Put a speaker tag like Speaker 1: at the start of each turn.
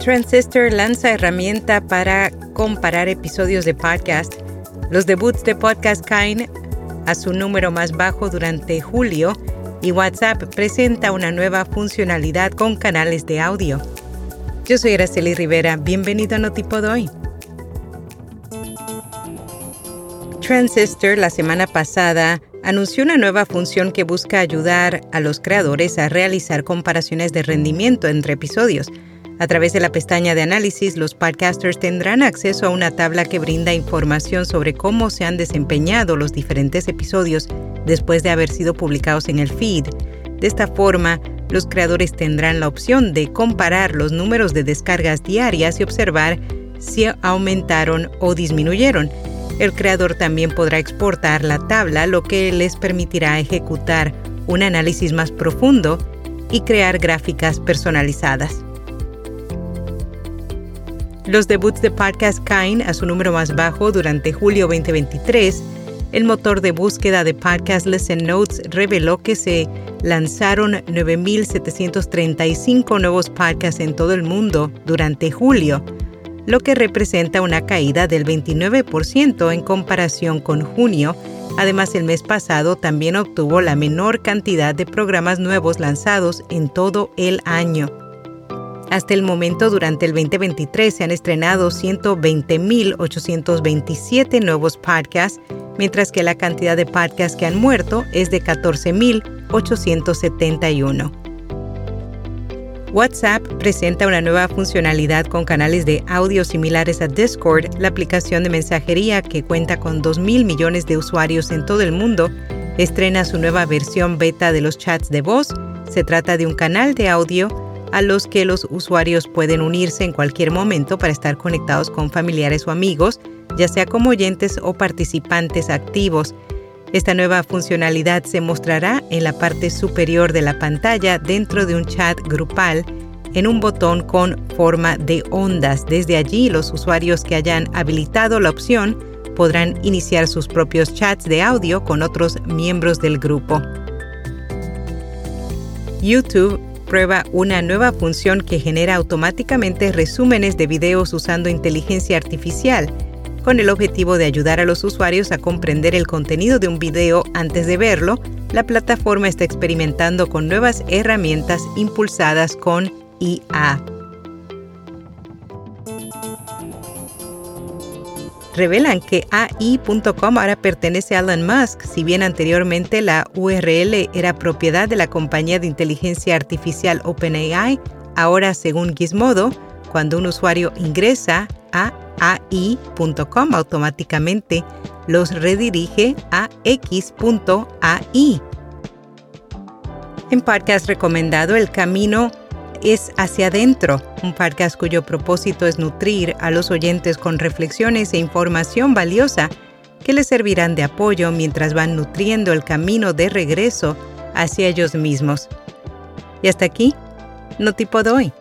Speaker 1: Transistor lanza herramienta para comparar episodios de podcast. Los debuts de podcast caen a su número más bajo durante julio y WhatsApp presenta una nueva funcionalidad con canales de audio. Yo soy Araceli Rivera, bienvenido a Notipod hoy. Transistor la semana pasada anunció una nueva función que busca ayudar a los creadores a realizar comparaciones de rendimiento entre episodios a través de la pestaña de análisis, los podcasters tendrán acceso a una tabla que brinda información sobre cómo se han desempeñado los diferentes episodios después de haber sido publicados en el feed. De esta forma, los creadores tendrán la opción de comparar los números de descargas diarias y observar si aumentaron o disminuyeron. El creador también podrá exportar la tabla, lo que les permitirá ejecutar un análisis más profundo y crear gráficas personalizadas. Los debuts de podcast caen a su número más bajo durante julio 2023. El motor de búsqueda de podcast Listen Notes reveló que se lanzaron 9.735 nuevos podcasts en todo el mundo durante julio, lo que representa una caída del 29% en comparación con junio. Además, el mes pasado también obtuvo la menor cantidad de programas nuevos lanzados en todo el año. Hasta el momento, durante el 2023 se han estrenado 120.827 nuevos podcasts, mientras que la cantidad de podcasts que han muerto es de 14.871. WhatsApp presenta una nueva funcionalidad con canales de audio similares a Discord, la aplicación de mensajería que cuenta con 2.000 millones de usuarios en todo el mundo, estrena su nueva versión beta de los chats de voz. Se trata de un canal de audio a los que los usuarios pueden unirse en cualquier momento para estar conectados con familiares o amigos, ya sea como oyentes o participantes activos. Esta nueva funcionalidad se mostrará en la parte superior de la pantalla dentro de un chat grupal en un botón con forma de ondas. Desde allí, los usuarios que hayan habilitado la opción podrán iniciar sus propios chats de audio con otros miembros del grupo. YouTube prueba una nueva función que genera automáticamente resúmenes de videos usando inteligencia artificial, con el objetivo de ayudar a los usuarios a comprender el contenido de un video antes de verlo. La plataforma está experimentando con nuevas herramientas impulsadas con IA. Revelan que AI.com ahora pertenece a Elon Musk, si bien anteriormente la URL era propiedad de la compañía de inteligencia artificial OpenAI, ahora según Gizmodo, cuando un usuario ingresa a AI.com automáticamente los redirige a X.ai. En podcast recomendado, el camino es Hacia Adentro, un podcast cuyo propósito es nutrir a los oyentes con reflexiones e información valiosa que les servirán de apoyo mientras van nutriendo el camino de regreso hacia ellos mismos. Y hasta aquí, no tipo de hoy.